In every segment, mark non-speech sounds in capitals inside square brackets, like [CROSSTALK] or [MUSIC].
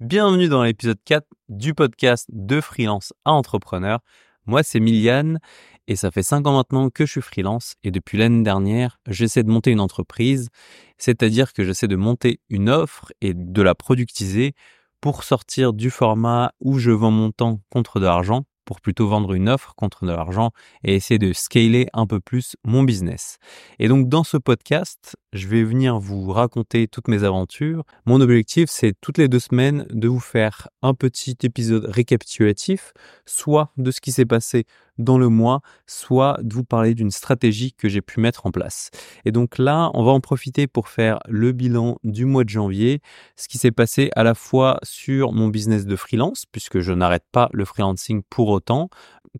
Bienvenue dans l'épisode 4 du podcast de freelance à entrepreneur. Moi, c'est Miliane et ça fait 5 ans maintenant que je suis freelance et depuis l'année dernière, j'essaie de monter une entreprise, c'est-à-dire que j'essaie de monter une offre et de la productiser pour sortir du format où je vends mon temps contre de l'argent pour plutôt vendre une offre contre de l'argent et essayer de scaler un peu plus mon business. Et donc dans ce podcast, je vais venir vous raconter toutes mes aventures. Mon objectif, c'est toutes les deux semaines de vous faire un petit épisode récapitulatif, soit de ce qui s'est passé dans le mois, soit de vous parler d'une stratégie que j'ai pu mettre en place. Et donc là, on va en profiter pour faire le bilan du mois de janvier, ce qui s'est passé à la fois sur mon business de freelance, puisque je n'arrête pas le freelancing pour autant,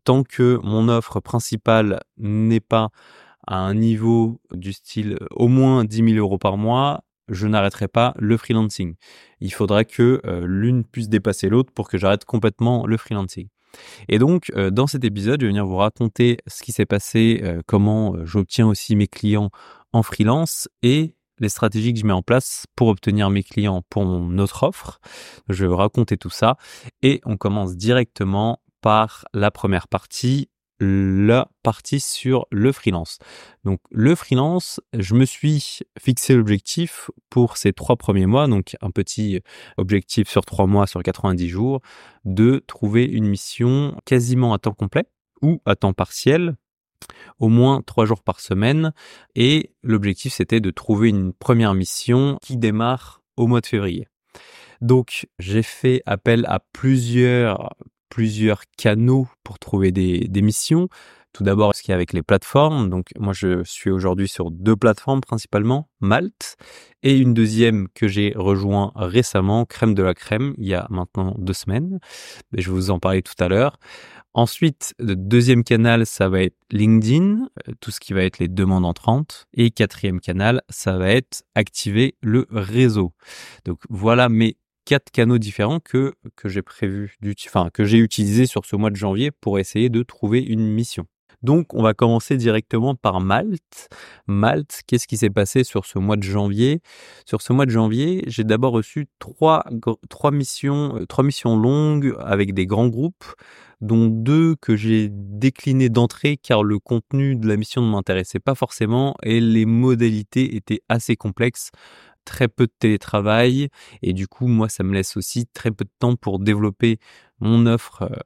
tant que mon offre principale n'est pas à un niveau du style au moins 10 000 euros par mois, je n'arrêterai pas le freelancing. Il faudrait que euh, l'une puisse dépasser l'autre pour que j'arrête complètement le freelancing. Et donc, euh, dans cet épisode, je vais venir vous raconter ce qui s'est passé, euh, comment euh, j'obtiens aussi mes clients en freelance et les stratégies que je mets en place pour obtenir mes clients pour mon autre offre. Je vais vous raconter tout ça et on commence directement par la première partie, la partie sur le freelance. Donc le freelance, je me suis fixé l'objectif pour ces trois premiers mois, donc un petit objectif sur trois mois, sur 90 jours, de trouver une mission quasiment à temps complet ou à temps partiel, au moins trois jours par semaine. Et l'objectif, c'était de trouver une première mission qui démarre au mois de février. Donc, j'ai fait appel à plusieurs plusieurs canaux pour trouver des, missions. Tout d'abord, ce qu'il y a avec les plateformes. Donc, moi, je suis aujourd'hui sur deux plateformes principalement, Malte, et une deuxième que j'ai rejoint récemment, Crème de la Crème, il y a maintenant deux semaines. Je vais vous en parler tout à l'heure. Ensuite, le deuxième canal, ça va être LinkedIn, euh, tout ce qui va être les demandes entrantes. Et quatrième canal, ça va être activer le réseau. Donc voilà mes quatre canaux différents que, que j'ai prévu, enfin, que j'ai utilisé sur ce mois de janvier pour essayer de trouver une mission. Donc, on va commencer directement par Malte. Malte, qu'est-ce qui s'est passé sur ce mois de janvier? Sur ce mois de janvier, j'ai d'abord reçu trois, trois missions, euh, trois missions longues avec des grands groupes, dont deux que j'ai déclinées d'entrée car le contenu de la mission ne m'intéressait pas forcément et les modalités étaient assez complexes très peu de télétravail et du coup moi ça me laisse aussi très peu de temps pour développer mon offre euh,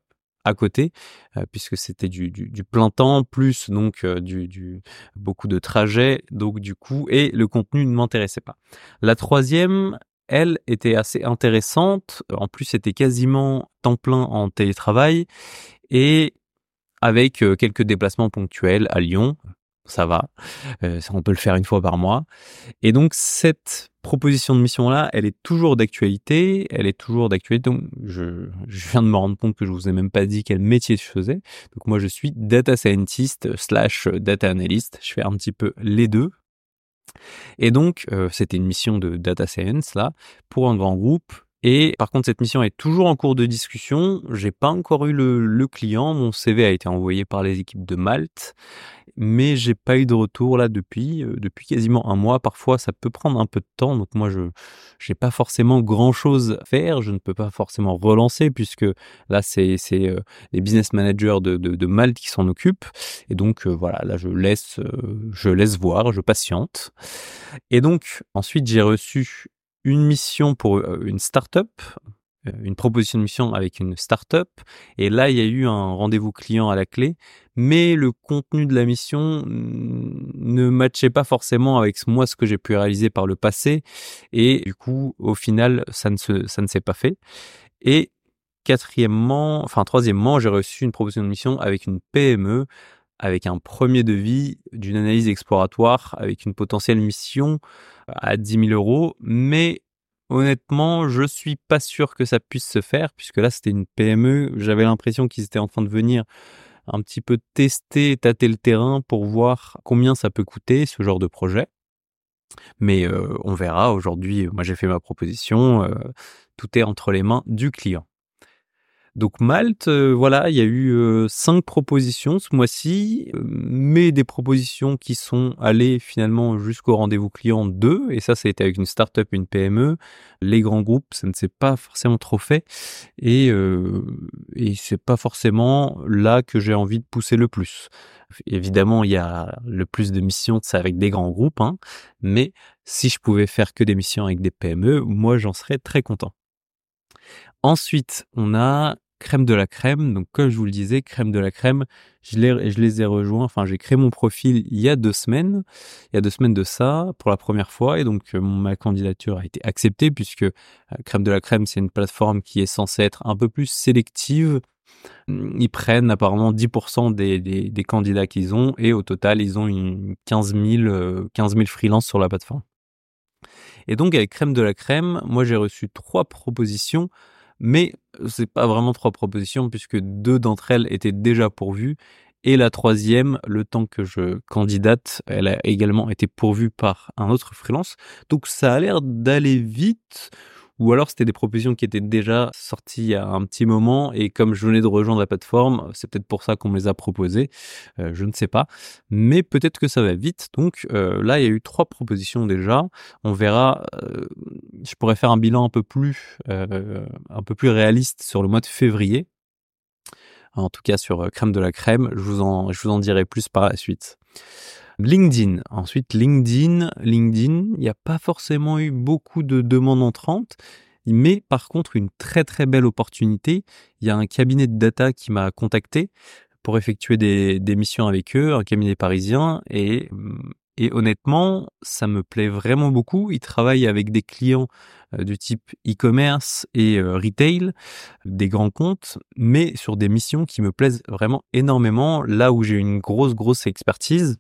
à côté euh, puisque c'était du, plein temps plus donc euh, du, beaucoup de trajets. Donc du coup et le contenu ne m'intéressait pas. La troisième elle était assez intéressante. En plus c'était quasiment temps plein en télétravail et avec quelques déplacements ponctuels à Lyon ça va, euh, on peut le faire une fois par mois. Et donc cette proposition de mission-là, elle est toujours d'actualité, elle est toujours d'actualité. Donc je, viens de me rendre compte que je vous ai même pas dit quel métier je faisais. Donc moi je suis data scientist slash data analyst, je fais un petit peu les deux. Et donc euh, c'était une mission de data science là pour un grand groupe et par contre, cette mission est toujours en cours de discussion. J'ai pas encore eu le, client. Mon CV a été envoyé par les équipes de Malte, mais j'ai pas eu de retour là depuis euh, depuis quasiment un mois. Parfois, ça peut prendre un peu de temps. Donc moi, je j'ai pas forcément grand chose à faire. Je ne peux pas forcément relancer puisque là, c'est euh, les business managers de, de, Malte qui s'en occupent. Et donc euh, voilà, là, je laisse je laisse voir, je patiente. Et donc ensuite, j'ai reçu une mission pour une start-up, une proposition de mission avec une start-up. Et là, il y a eu un rendez-vous client à la clé, mais le contenu de la mission ne matchait pas forcément avec moi ce que j'ai pu réaliser par le passé. Et du coup, au final, ça ne ça ne s'est pas fait. Et quatrièmement, enfin troisièmement, j'ai reçu une proposition de mission avec une PME avec un premier devis d'une analyse exploratoire avec une potentielle mission à 10 000 euros, mais honnêtement, je suis pas sûr que ça puisse se faire, puisque là, c'était une PME. J'avais l'impression qu'ils étaient en train de venir un petit peu tester, tâter le terrain pour voir combien ça peut coûter ce genre de projet. Mais euh, on verra. Aujourd'hui, moi, j'ai fait ma proposition. Euh, tout est entre les mains du client. Donc Malte, euh, voilà, il y a eu euh, cinq propositions ce mois-ci, euh, mais des propositions qui sont allées finalement jusqu'au rendez-vous client 2, et ça, ça a été avec une start-up, une PME. Les grands groupes, ça ne s'est pas forcément trop fait, et, et c'est pas forcément là que j'ai envie de pousser le plus. Évidemment, il y a le plus de missions, c'est avec des grands groupes, hein, mais si je pouvais faire que des missions avec des PME, moi j'en serais très content. Ensuite, on a crème de la crème. Donc, comme je vous le disais, crème de la crème, je les, ai rejoints. Enfin, j'ai créé mon profil il y a deux semaines. Il y a deux semaines de ça, pour la première fois. Et donc, euh, ma candidature a été acceptée puisque euh, crème de la crème, c'est une plateforme qui est censée être un peu plus sélective. Ils prennent apparemment 10% des, candidats qu'ils ont et au total, ils ont une 15 000, 15 000 freelances sur la plateforme. Et donc, avec crème de la crème, moi, j'ai reçu trois propositions mais c'est pas vraiment trois propositions puisque deux d'entre elles étaient déjà pourvues et la troisième, le temps que je candidate, elle a également été pourvue par un autre freelance. Donc ça a l'air d'aller vite ou alors c'était des propositions qui étaient déjà sorties il y a un petit moment et comme je venais de rejoindre la plateforme, c'est peut-être pour ça qu'on me les a proposées, euh, je ne sais pas, mais peut-être que ça va vite. Donc euh, là, il y a eu trois propositions déjà. On verra. Euh, je pourrais faire un bilan un peu plus, un peu plus réaliste sur le mois de février. En tout cas sur crème de la crème, je vous en, je vous en dirai plus par la suite. LinkedIn. Ensuite, LinkedIn. LinkedIn, il n'y a pas forcément eu beaucoup de demandes entrantes, mais par contre, une très très belle opportunité. Il y a un cabinet de data qui m'a contacté pour effectuer des, missions avec eux, un cabinet parisien, et, et honnêtement, ça me plaît vraiment beaucoup. Ils travaillent avec des clients euh, du type e-commerce et euh, retail, des grands comptes, mais sur des missions qui me plaisent vraiment énormément, là où j'ai une grosse, grosse expertise.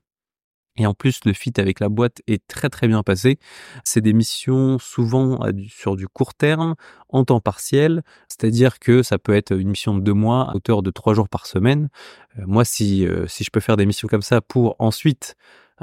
Et en plus, le fit avec la boîte est très très bien passé. C'est des missions souvent sur du court terme, en temps partiel, c'est-à-dire que ça peut être une mission de deux mois à hauteur de trois jours par semaine. Euh, moi, si, euh, si je peux faire des missions comme ça pour ensuite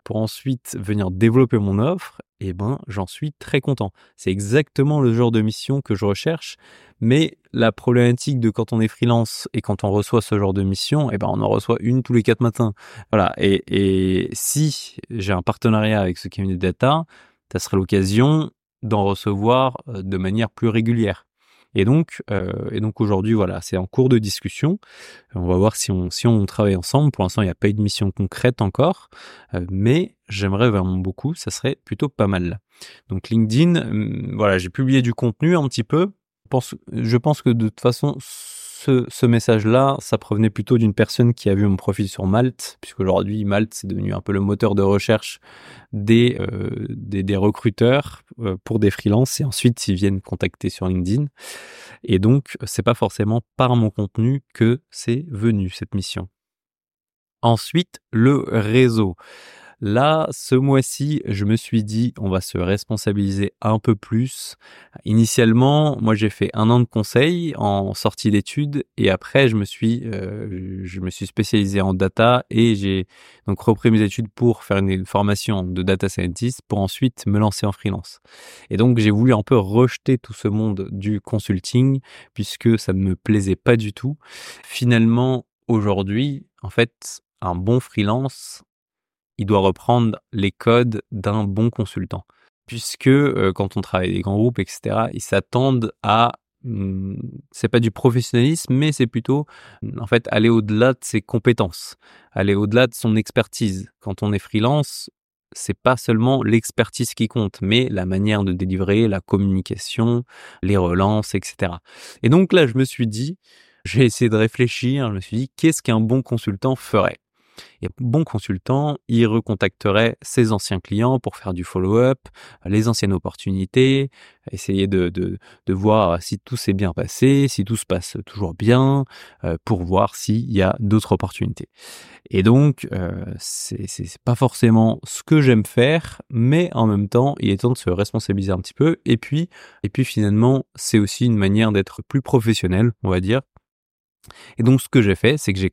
pour ensuite venir développer mon offre, eh ben, j'en suis très content. C'est exactement le genre de mission que je recherche, mais la problématique de quand on est freelance et quand on reçoit ce genre de mission, eh ben, on en reçoit une tous les quatre matins. Voilà. Et, si j'ai un partenariat avec ce cabinet de data, ça serait l'occasion d'en recevoir euh, de manière plus régulière. Et donc, euh, et donc aujourd'hui, voilà, c'est en cours de discussion. On va voir si on, si on travaille ensemble. Pour l'instant, il n'y a pas eu de mission concrète encore, euh, mais j'aimerais vraiment beaucoup. Ça serait plutôt pas mal. Donc LinkedIn, hum, voilà, j'ai publié du contenu un petit peu. Je pense, je pense que de toute façon, ce, message-là, ça provenait plutôt d'une personne qui a vu mon profil sur Malte, puisqu'aujourd'hui, Malte, c'est devenu un peu le moteur de recherche des, euh, des, recruteurs euh, pour des freelances, et ensuite, ils viennent contacter sur LinkedIn. Et donc, c'est pas forcément par mon contenu que c'est venu, cette mission. Ensuite, le réseau. Là, ce mois-ci, je me suis dit, on va se responsabiliser un peu plus. Initialement, moi, j'ai fait un an de conseil en sortie d'études et après, je me suis, euh, je me suis spécialisé en data et j'ai donc repris mes études pour faire une formation de data scientist pour ensuite me lancer en freelance. Et donc, j'ai voulu un peu rejeter tout ce monde du consulting puisque ça ne me plaisait pas du tout. Finalement, aujourd'hui, en fait, un bon freelance, il doit reprendre les codes d'un bon consultant. Puisque euh, quand on travaille des grands groupes, etc., ils s'attendent à hmm, c'est pas du professionnalisme, mais c'est plutôt en fait aller au-delà de ses compétences, aller au-delà de son expertise. Quand on est freelance, c'est pas seulement l'expertise qui compte, mais la manière de délivrer, la communication, les relances, etc. Et donc là, je me suis dit, j'ai essayé de réfléchir, je me suis dit, qu'est-ce qu'un bon consultant ferait? Et bon consultant, il recontacterait ses anciens clients pour faire du follow-up, les anciennes opportunités, essayer de, de, de voir si tout s'est bien passé, si tout se passe toujours bien, euh, pour voir s'il y a d'autres opportunités. Et donc, euh, c'est pas forcément ce que j'aime faire, mais en même temps, il est temps de se responsabiliser un petit peu. Et puis, et puis finalement, c'est aussi une manière d'être plus professionnel, on va dire. Et donc, ce que j'ai fait, c'est que j'ai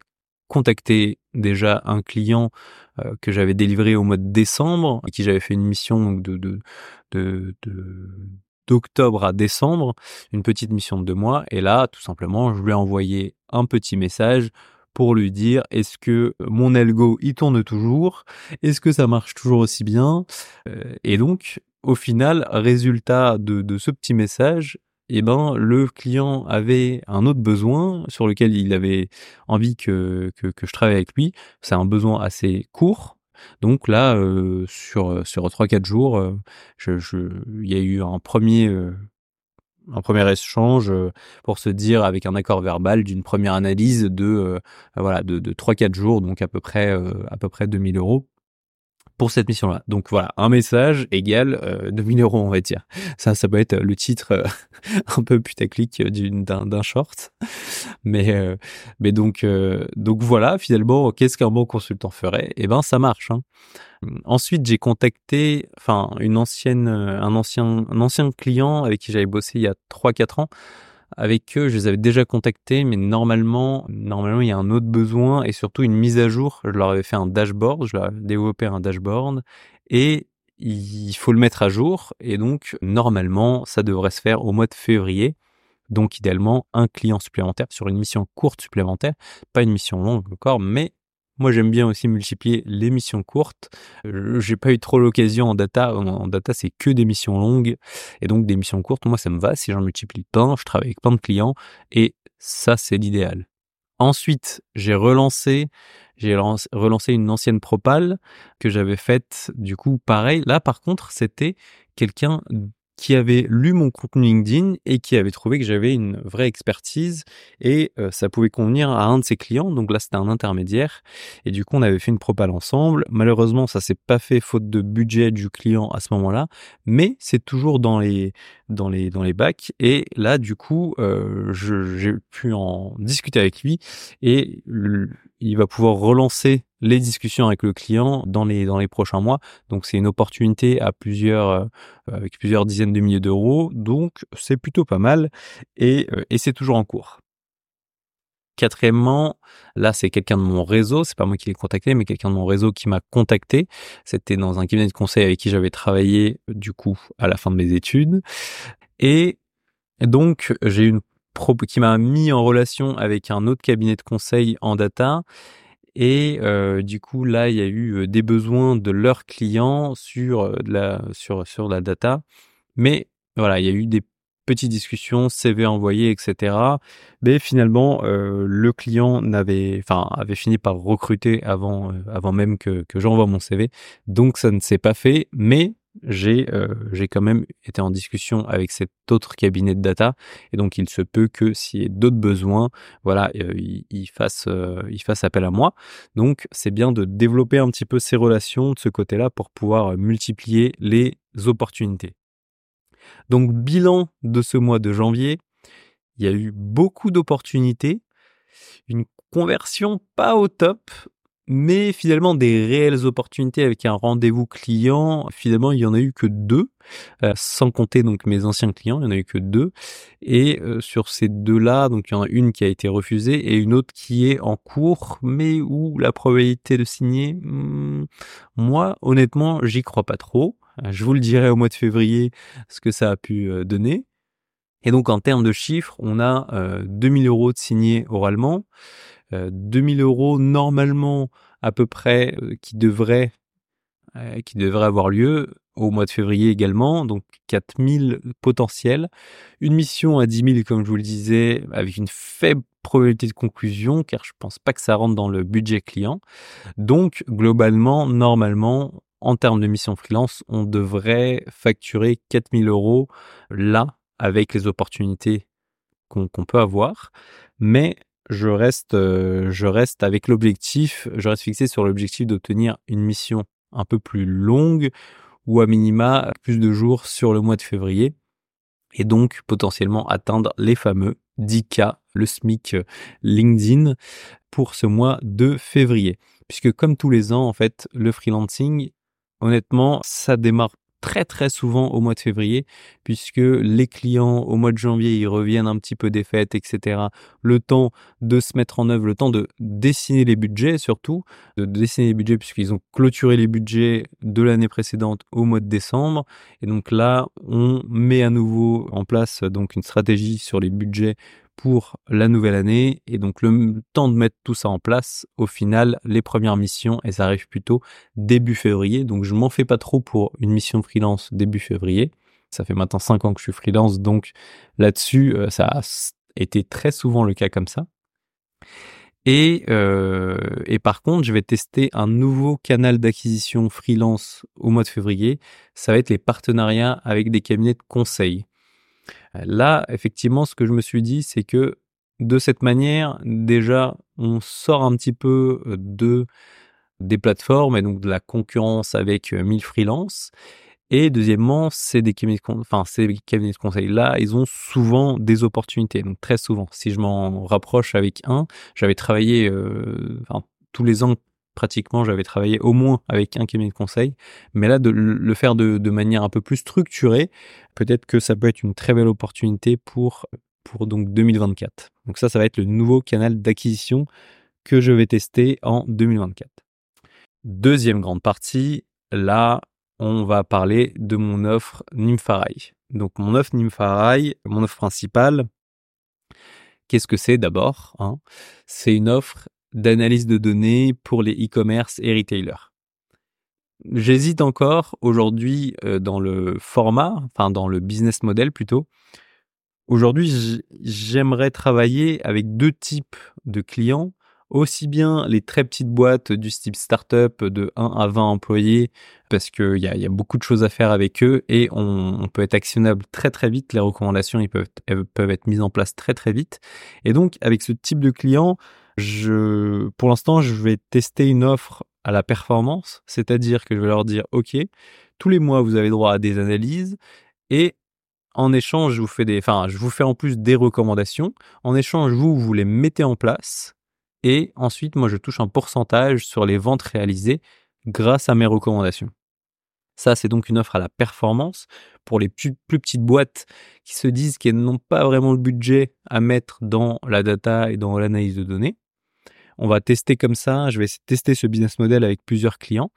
contacté déjà un client euh, que j'avais délivré au mois de décembre, et qui j'avais fait une mission de, d'octobre à décembre, une petite mission de deux mois. Et là, tout simplement, je lui ai envoyé un petit message pour lui dire est-ce que mon algo il tourne toujours? Est-ce que ça marche toujours aussi bien? Euh, Et donc, au final, résultat de ce petit message, eh ben le client avait un autre besoin sur lequel il avait envie que, que, je travaille avec lui. C'est un besoin assez court. Donc là, euh, sur sur trois quatre jours, euh, il y a eu un premier euh, un premier échange pour se dire avec un accord verbal d'une première analyse de voilà de, de 3-4 jours donc à peu près à peu près 2000 euros pour cette mission-là. Donc voilà, un message égale euh, 2000 euros, on va dire. Ça, ça peut être le titre euh, [LAUGHS] un peu putaclic d'un, d'un short. Mais, euh, mais donc, euh, donc voilà, finalement, qu'est-ce qu'un bon consultant ferait? Eh ben, ça marche. Hein. Ensuite, j'ai contacté, enfin, une ancienne, un ancien, un ancien client avec qui j'avais bossé il y a 3-4 ans avec eux, je les avais déjà contactés, mais normalement, normalement, il y a un autre besoin et surtout une mise à jour. Je leur avais fait un dashboard, je leur avais développé un dashboard et il faut le mettre à jour. Et donc, normalement, ça devrait se faire au mois de février. Donc, idéalement, un client supplémentaire sur une mission courte supplémentaire, pas une mission longue encore, mais moi, j'aime bien aussi multiplier les missions courtes. Euh, j'ai pas eu trop l'occasion en data. En data, c'est que des missions longues. Et donc, des missions courtes, moi, ça me va. Si j'en multiplie plein, je travaille avec plein de clients. Et ça, c'est l'idéal. Ensuite, j'ai relancé, j'ai relancé une ancienne propale que j'avais faite, du coup, pareil. Là, par contre, c'était quelqu'un qui avait lu mon contenu LinkedIn et qui avait trouvé que j'avais une vraie expertise et euh, ça pouvait convenir à un de ses clients. Donc là, c'était un intermédiaire et du coup, on avait fait une propale ensemble. Malheureusement, ça s'est pas fait faute de budget du client à ce moment-là, mais c'est toujours dans les dans les dans les bacs et là, du coup, euh, j'ai pu en discuter avec lui et il va pouvoir relancer les discussions avec le client dans les dans les prochains mois. Donc c'est une opportunité à plusieurs euh, avec plusieurs dizaines de milliers d'euros. Donc c'est plutôt pas mal et, euh, et c'est toujours en cours. Quatrièmement, là c'est quelqu'un de mon réseau, c'est pas moi qui l'ai contacté, mais quelqu'un de mon réseau qui m'a contacté. C'était dans un cabinet de conseil avec qui j'avais travaillé du coup à la fin de mes études. Et donc j'ai une qui m'a mis en relation avec un autre cabinet de conseil en data et euh, du coup, là, il y a eu des besoins de leurs clients sur de la sur sur la data. Mais voilà, il y a eu des petites discussions, CV envoyé, etc. Mais finalement, euh, le client n'avait, enfin, avait fini par recruter avant avant même que que j'envoie mon CV. Donc ça ne s'est pas fait. Mais j'ai euh, j'ai quand même été en discussion avec cet autre cabinet de data et donc il se peut que s'il y ait d'autres besoins voilà euh, il, euh, il fasse appel à moi. Donc c'est bien de développer un petit peu ces relations de ce côté-là pour pouvoir multiplier les opportunités. Donc bilan de ce mois de janvier il y a eu beaucoup d'opportunités une conversion pas au top mais finalement des réelles opportunités avec un rendez-vous client, finalement il y en a eu que deux, euh, sans compter donc mes anciens clients, il y en a eu que deux. Et euh, sur ces deux-là, donc il y en a une qui a été refusée et une autre qui est en cours, mais où la probabilité de signer, hmm, moi honnêtement j'y crois pas trop. Euh, je vous le dirai au mois de février ce que ça a pu donner. Et donc en termes de chiffres, on a 2000 euros de signés oralement. 2000 euh, euros normalement à peu près euh, qui devrait euh, qui devrait avoir lieu au mois de février également, donc 4000 potentiels. Une mission à 10 000, comme je vous le disais, avec une faible probabilité de conclusion, car je pense pas que ça rentre dans le budget client. Donc, globalement, normalement, en termes de mission freelance, on devrait facturer 4000 euros là, avec les opportunités qu'on peut avoir. Mais je reste, euh, je reste avec l'objectif, je reste fixé sur l'objectif d'obtenir une mission un peu plus longue ou à minima plus de jours sur le mois de février et donc potentiellement atteindre les fameux 10K, le SMIC euh, LinkedIn pour ce mois de février. Puisque comme tous les ans, en fait, le freelancing, honnêtement, ça démarre très très souvent au mois de février, puisque les clients au mois de janvier, ils reviennent un petit peu des fêtes, etc. Le temps de se mettre en œuvre, le temps de dessiner les budgets surtout, de dessiner les budgets puisqu'ils ont clôturé les budgets de l'année précédente au mois de décembre. Et donc là, on met à nouveau en place donc une stratégie sur les budgets pour la nouvelle année. Et donc le temps de mettre tout ça en place, au final, les premières missions, elles arrivent plutôt début février. Donc je m'en fais pas trop pour une mission freelance début février. Ça fait maintenant cinq ans que je suis freelance, donc là-dessus, euh, ça a été très souvent le cas comme ça. Et, euh, et par contre, je vais tester un nouveau canal d'acquisition freelance au mois de février. Ça va être les partenariats avec des cabinets de conseil. Là, effectivement, ce que je me suis dit, c'est que de cette manière, déjà, on sort un petit peu euh, de des plateformes et donc de la concurrence avec 1000 euh, freelances. Et deuxièmement, ces cabinets de conseil là, ils ont souvent des opportunités. Donc très souvent, si je m'en rapproche avec un, j'avais travaillé, euh, tous les ans pratiquement, j'avais travaillé au moins avec un cabinet de conseil. Mais là, de le faire de, manière un peu plus structurée, peut-être que ça peut être une très belle opportunité pour, donc 2024. Donc ça, ça va être le nouveau canal d'acquisition que je vais tester en 2024. Deuxième grande partie, là, on va parler de mon offre Nympharai. Donc mon offre Nympharai, mon offre principale, qu'est-ce que c'est d'abord hein? C'est une offre d'analyse de données pour les e-commerce et retailers. J'hésite encore aujourd'hui euh, dans le format, enfin dans le business model plutôt. Aujourd'hui, j'aimerais travailler avec deux types de clients, aussi bien les très petites boîtes du type startup de 1 à 20 employés, parce qu'il y a, beaucoup de choses à faire avec eux et on, peut être actionnable très très vite. Les recommandations peuvent, elles peuvent être mises en place très très vite. Et donc avec ce type de clients, pour l'instant, je vais tester une offre à la performance, c'est-à-dire que je vais leur dire, OK, tous les mois, vous avez droit à des analyses et en échange, je vous fais en plus des recommandations. En échange, vous, vous les mettez en place et ensuite, moi, je touche un pourcentage sur les ventes réalisées grâce à mes recommandations. Ça, c'est donc une offre à la performance pour les plus, petites boîtes qui se disent qu'elles n'ont pas vraiment le budget à mettre dans la data et dans l'analyse de données. On va tester comme ça. Je vais tester ce business model avec plusieurs clients.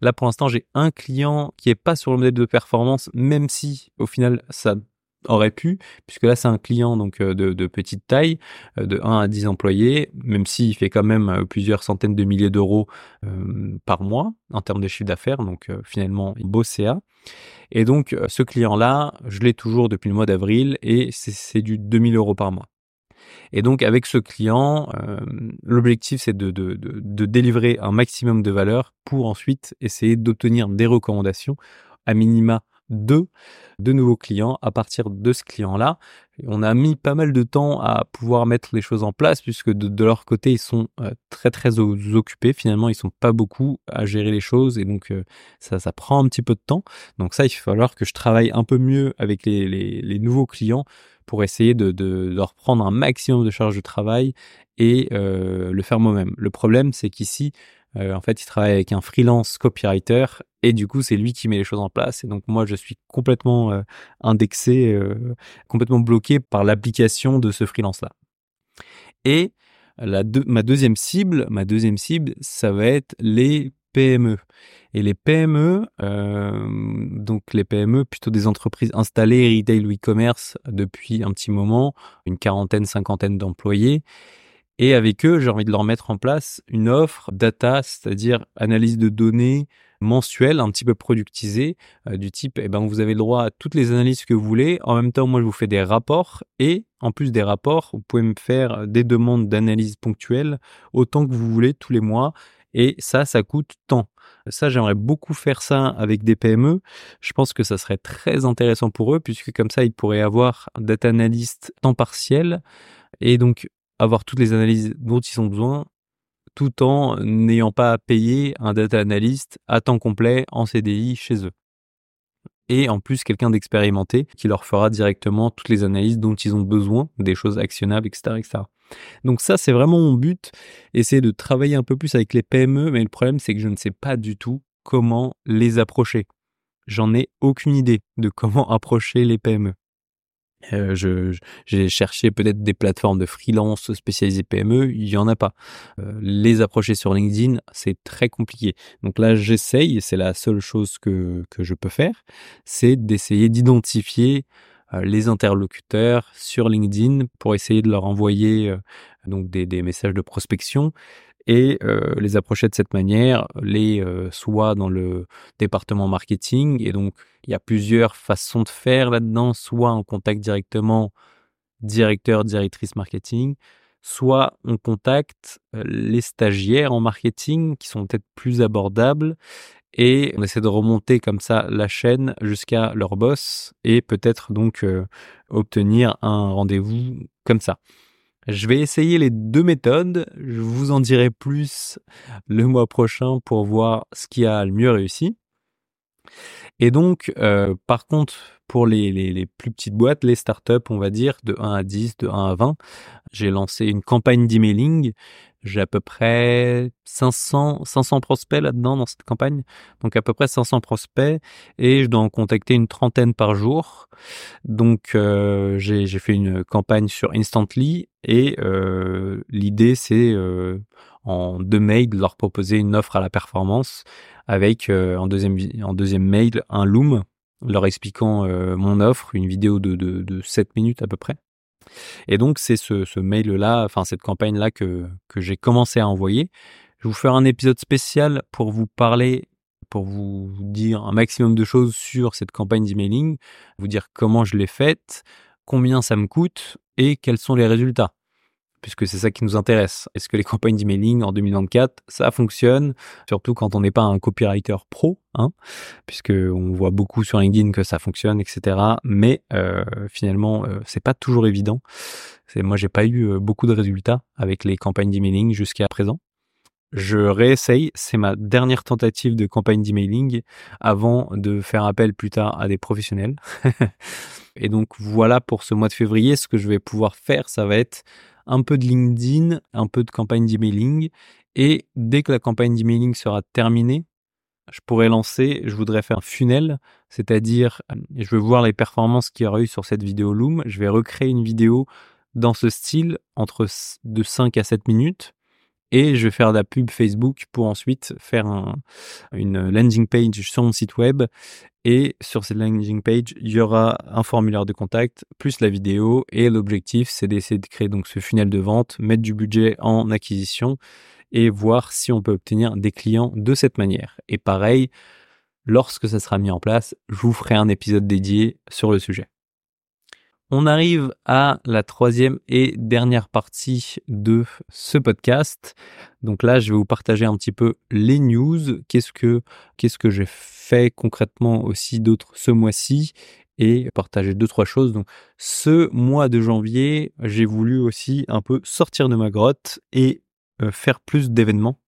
Là, pour l'instant, j'ai un client qui est pas sur le modèle de performance, même si au final, ça aurait pu, puisque là c'est un client donc euh, de, petite taille, euh, de 1 à 10 employés, même s'il fait quand même euh, plusieurs centaines de milliers d'euros par mois en termes de chiffre d'affaires, donc finalement beau CA. Et donc ce client-là, je l'ai toujours depuis le mois d'avril et c'est du 2000 euros par mois. Et donc avec ce client, euh, l'objectif c'est de, de, de, de, délivrer un maximum de valeur pour ensuite essayer d'obtenir des recommandations à minima deux de nouveaux clients à partir de ce client-là. On a mis pas mal de temps à pouvoir mettre les choses en place puisque de, leur côté ils sont euh, très très occupés. Finalement ils sont pas beaucoup à gérer les choses et donc euh, ça ça prend un petit peu de temps. Donc ça il va falloir que je travaille un peu mieux avec les, les nouveaux clients pour essayer de, de, de, reprendre un maximum de charge de travail et euh, le faire moi-même. Le problème, c'est qu'ici, euh, en fait, il travaille avec un freelance copywriter et du coup, c'est lui qui met les choses en place. Et donc, moi, je suis complètement euh, indexé, complètement bloqué par l'application de ce freelance-là. Et ma deuxième cible, ma deuxième cible, ça va être les PME. Et les PME, euh, donc les PME, plutôt des entreprises installées retail ou e-commerce depuis un petit moment, une quarantaine, cinquantaine d'employés. Et avec eux, j'ai envie de leur mettre en place une offre data, c'est-à-dire analyse de données mensuelle, un petit peu productisée, euh, du type, eh ben, vous avez le droit à toutes les analyses que vous voulez. En même temps, moi, je vous fais des rapports et en plus des rapports, vous pouvez me faire des demandes d'analyse ponctuelles autant que vous voulez tous les mois. Et ça, ça coûte tant. Ça, j'aimerais beaucoup faire ça avec des PME. Je pense que ça serait très intéressant pour eux, puisque comme ça, ils pourraient avoir un data analyst temps partiel et donc avoir toutes les analyses dont ils ont besoin, tout en n'ayant pas à payer un data analyst à temps complet en CDI chez eux. Et en plus, quelqu'un d'expérimenté qui leur fera directement toutes les analyses dont ils ont besoin, des choses actionnables, etc., etc. Donc ça, c'est vraiment mon but, essayer de travailler un peu plus avec les PME, mais le problème, c'est que je ne sais pas du tout comment les approcher. j'en ai aucune idée de comment [LAUGHS] approcher les PME. Euh, je, j'ai cherché peut-être des plateformes de freelance spécialisées PME, il y en a pas. Euh, les approcher sur LinkedIn, c'est très compliqué. Donc là, j'essaye, et c'est la seule chose que, que je peux faire, c'est d'essayer d'identifier les interlocuteurs sur LinkedIn pour essayer de leur envoyer euh, donc des, des, messages de prospection et euh, les approcher de cette manière, les soit dans le département marketing et donc il y a plusieurs façons de faire là-dedans, soit en contact directement directeur, directrice marketing, soit on contacte les stagiaires en marketing qui sont peut-être plus abordables et on essaie de remonter comme ça la chaîne jusqu'à leur boss et peut-être donc euh, obtenir un rendez-vous comme ça. Je vais essayer les deux méthodes, je vous en dirai plus le mois prochain pour voir ce qui a le mieux réussi. Et donc, euh, par contre, pour les, les, les, plus petites boîtes, les startups, on va dire, de 1 à 10, de 1 à 20, j'ai lancé une campagne d'emailing j'ai à peu près 500, 500 prospects là-dedans dans cette campagne. Donc à peu près 500 prospects et je dois en contacter une trentaine par jour. Donc euh, j'ai fait une campagne sur Instantly et euh, l'idée c'est euh, en deux mails de leur proposer une offre à la performance avec euh, en deuxième mail un loom leur expliquant euh, mon offre, une vidéo de, de, de 7 minutes à peu près. Et donc, c'est ce, ce mail-là, enfin cette campagne-là que, que j'ai commencé à envoyer. Je vais vous faire un épisode spécial pour vous parler, pour vous dire un maximum de choses sur cette campagne d'emailing, vous dire comment je l'ai faite, combien ça me coûte et quels sont les résultats puisque c'est ça qui nous intéresse. Est-ce que les [LAUGHS] campagnes d'emailing en 2024, ça fonctionne, surtout quand on n'est pas un copywriter pro, hein, puisque on voit beaucoup sur LinkedIn que ça fonctionne, etc. Mais euh, finalement, euh, c'est pas toujours évident. C'est moi, j'ai pas eu euh, beaucoup de résultats avec les campagnes d'emailing jusqu'à présent. Je réessaye, c'est ma dernière tentative de campagne d'emailing avant de faire appel plus tard à des professionnels. [LAUGHS] Et donc voilà pour ce mois de février, ce que je vais pouvoir faire, ça va être un peu de LinkedIn, un peu de campagne d'emailing. Et dès que la campagne d'emailing sera terminée, je pourrais lancer, je voudrais faire un funnel, c'est-à-dire euh, je veux voir les performances qu'il y aura eu sur cette vidéo Loom, je vais recréer une vidéo dans ce style entre de 5 à 7 minutes et je vais faire de la pub Facebook pour ensuite faire un, une landing page sur mon site web. Et sur cette landing page, il y aura un formulaire de contact plus la vidéo. Et l'objectif, c'est d'essayer de créer donc ce funnel de vente, mettre du budget en acquisition et voir si on peut obtenir des clients de cette manière. Et pareil, lorsque ça sera mis en place, je vous ferai un épisode dédié sur le sujet. On arrive à la troisième et dernière partie de ce podcast. Donc là, je vais vous partager un petit peu les news. Qu'est-ce que, qu'est-ce que j'ai fait concrètement aussi d'autres ce mois-ci et partager deux, trois choses. Donc, ce mois de janvier, j'ai voulu aussi un peu sortir de ma grotte et euh, faire plus d'événements.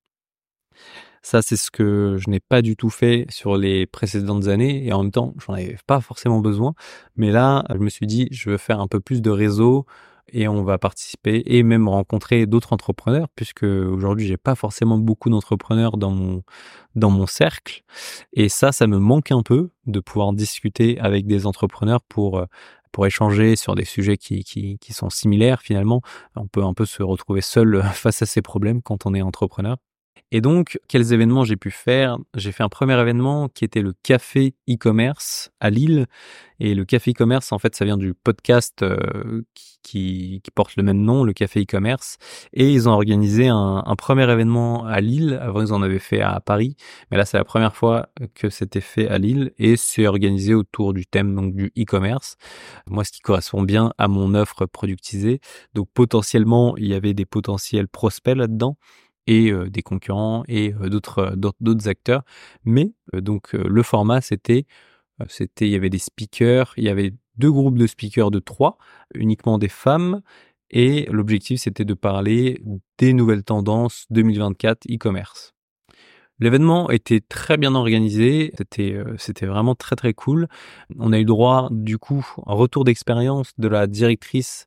Ça, c'est ce que je n'ai pas du tout fait sur les précédentes années et en même temps, j'en avais pas forcément besoin. Mais là, je me suis dit, je veux faire un peu plus de réseau et on va participer et même rencontrer d'autres entrepreneurs puisque aujourd'hui, j'ai pas forcément beaucoup d'entrepreneurs dans mon dans mon cercle et ça, ça me manque un peu de pouvoir discuter avec des entrepreneurs pour pour échanger sur des sujets qui, qui, qui sont similaires finalement. On peut un peu se retrouver seul [LAUGHS] face à ces problèmes quand on est entrepreneur. Et donc, quels événements j'ai pu faire? J'ai fait un premier événement qui était le café e-commerce à Lille. Et le café e-commerce, en fait, ça vient du podcast euh, qui, porte le même nom, le café e-commerce. Et ils ont organisé un, un, premier événement à Lille. Avant, ils en avaient fait à Paris. Mais là, c'est la première fois que c'était fait à Lille. Et c'est organisé autour du thème donc du e-commerce. Moi, ce qui correspond bien à mon offre productisée. Donc, potentiellement, il y avait des potentiels prospects là-dedans et euh, des concurrents et euh, d'autres d'autres acteurs. Mais euh, donc le format c'était c'était il y avait des speakers, il y avait deux groupes de speakers de trois, uniquement des femmes. Et l'objectif, c'était de parler des nouvelles tendances 2024 e-commerce. L'événement était très bien organisé, c'était c'était vraiment très très cool. On a eu droit du coup un retour d'expérience de la directrice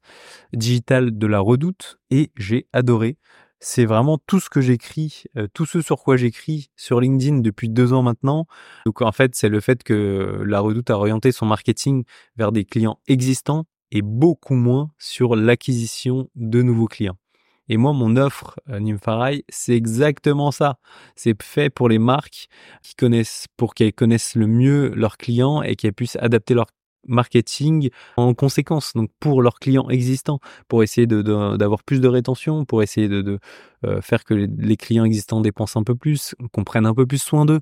digitale de la Redoute et j'ai adoré. C'est vraiment tout ce que j'écris, tout ce sur quoi j'écris sur LinkedIn depuis deux ans maintenant. Donc en fait, c'est le fait que la Redoute a orienté son marketing vers des clients existants et beaucoup moins sur l'acquisition de nouveaux clients. Et moi, mon offre euh, Nympharai, c'est exactement ça. C'est fait pour les marques qui connaissent, pour qu'elles connaissent le mieux leurs clients et qu'elles puissent adapter leur marketing en conséquence, donc pour leurs clients existants, pour essayer d'avoir plus de rétention, pour essayer de, euh, faire que les, clients existants dépensent un peu plus, qu'on prenne un peu plus soin d'eux.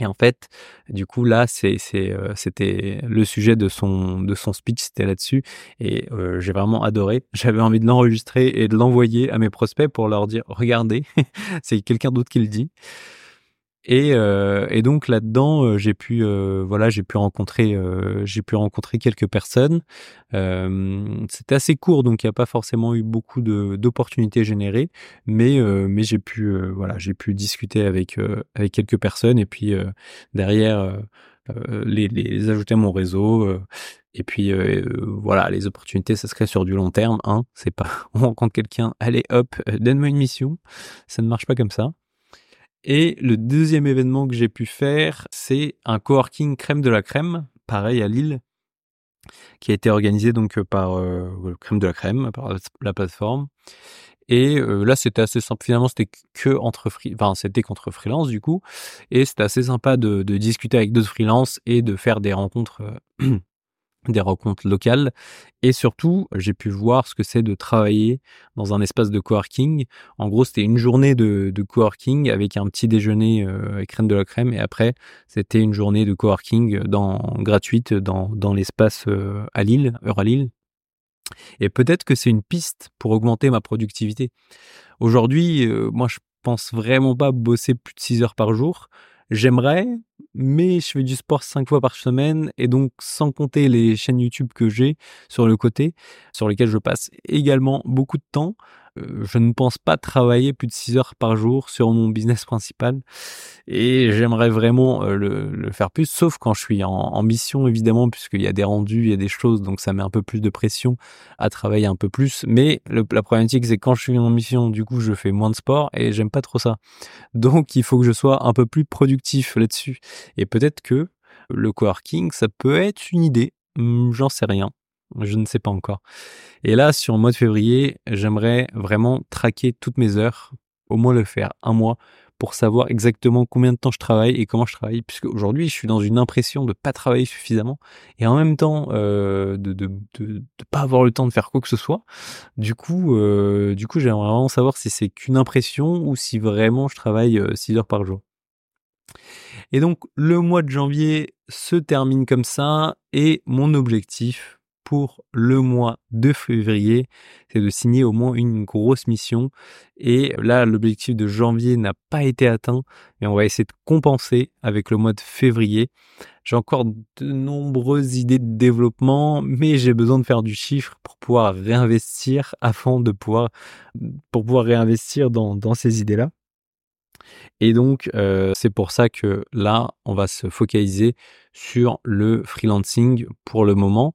Et en fait, du coup là, euh, c'était le sujet de son de son speech, c'était là-dessus, et euh, j'ai vraiment adoré. [LAUGHS] J'avais envie de l'enregistrer et de l'envoyer à mes prospects pour leur dire regardez, [LAUGHS] c'est quelqu'un d'autre qui le dit. Et, euh, et donc là-dedans, euh, j'ai pu, euh, voilà, j'ai pu rencontrer, j'ai pu rencontrer quelques personnes. C'était assez court, donc il n'y a pas forcément eu beaucoup d'opportunités générées, mais mais j'ai pu, voilà, j'ai pu discuter avec avec quelques personnes et puis derrière les, les ajouter à mon réseau. Et puis voilà, les opportunités, ça se crée sur du long terme. Hein. C'est pas [LAUGHS] on rencontre quelqu'un, allez hop, donne-moi une mission. Ça ne marche pas comme ça. Et le deuxième événement que j'ai pu faire, c'est un coworking crème de la crème, pareil à Lille, qui a été organisé donc par euh, crème de la crème, par la plateforme. Et euh, là, c'était assez simple. Finalement, c'était que entre enfin, c'était contre freelance du coup, et c'était assez sympa de, de discuter avec d'autres freelances et de faire des rencontres euh, des rencontres locales et surtout j'ai pu voir ce que c'est de travailler dans un espace de coworking. En gros c'était une journée de, coworking avec un petit déjeuner euh, avec crème de la crème et après c'était une journée de coworking dans, gratuite dans, dans l'espace euh, à Lille, Euralille. Et peut-être que c'est une piste pour augmenter ma productivité. Aujourd'hui, euh, moi je pense vraiment pas bosser plus de 6 heures par jour. J'aimerais, mais je fais du sport cinq fois par semaine et donc sans compter les chaînes YouTube que j'ai sur le côté, sur lesquelles je passe également beaucoup de temps, je ne pense pas travailler plus de 6 heures par jour sur mon business [LAUGHS] principal et j'aimerais vraiment euh, le, faire plus, sauf quand je suis en, mission évidemment, puisqu'il y a des rendus, il y a des choses, donc ça met un peu plus de pression à travailler un peu plus. Mais la problématique, c'est quand je suis en mission, du coup, je fais moins de sport et j'aime pas trop ça. Donc il faut que je sois un peu plus productif là-dessus. Et peut-être que le coworking, ça peut être une idée, hum, j'en sais rien. Je ne sais pas encore. Et là, sur le mois de février, j'aimerais vraiment traquer toutes mes heures, au moins le faire un mois, pour savoir exactement combien de temps je travaille et comment je travaille, puisque aujourd'hui, je suis dans une impression de pas travailler suffisamment et en même temps euh, de, de, de, pas avoir le temps de faire quoi que ce soit. Du coup, euh, du coup, j'aimerais vraiment savoir si c'est qu'une impression ou si vraiment je travaille 6 euh, heures par jour. Et donc, le mois de janvier se termine comme ça et mon objectif pour le mois de février, c'est de signer au moins une grosse mission. Et là, l'objectif de janvier n'a pas été atteint, mais on va essayer de compenser avec le mois de février. J'ai encore de nombreuses idées de développement, mais j'ai besoin de faire du chiffre pour pouvoir réinvestir afin de pouvoir, pour pouvoir réinvestir dans, dans ces idées-là. Et donc, euh, c'est pour ça que là, on va se focaliser sur le freelancing pour le moment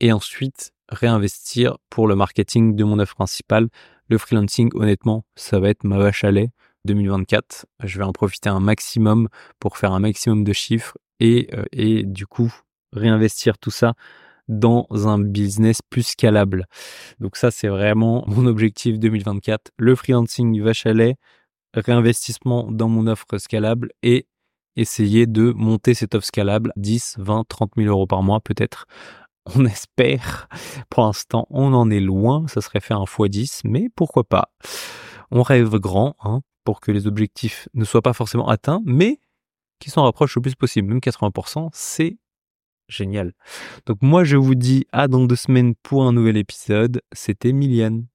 et ensuite réinvestir pour le marketing de mon offre principale. Le freelancing, honnêtement, ça va être ma vache à lait 2024. Je vais en profiter un maximum pour faire un maximum de chiffres et, euh, et du coup réinvestir tout ça dans un business plus scalable. Donc ça, c'est vraiment [LAUGHS] mon objectif 2024. Le freelancing vache à lait, réinvestissement dans mon offre scalable et essayer de monter cette offre scalable 10, 20, 30 000 euros par mois peut-être [LAUGHS] on espère. Pour l'instant, on en est loin. Ça serait faire un x10, mais pourquoi pas? On rêve grand, hein, pour que les objectifs ne soient pas forcément atteints, mais qui s'en rapprochent le plus possible. Même 80%, c'est génial. Donc moi, je vous dis à dans deux semaines pour un nouvel épisode. C'était Miliane.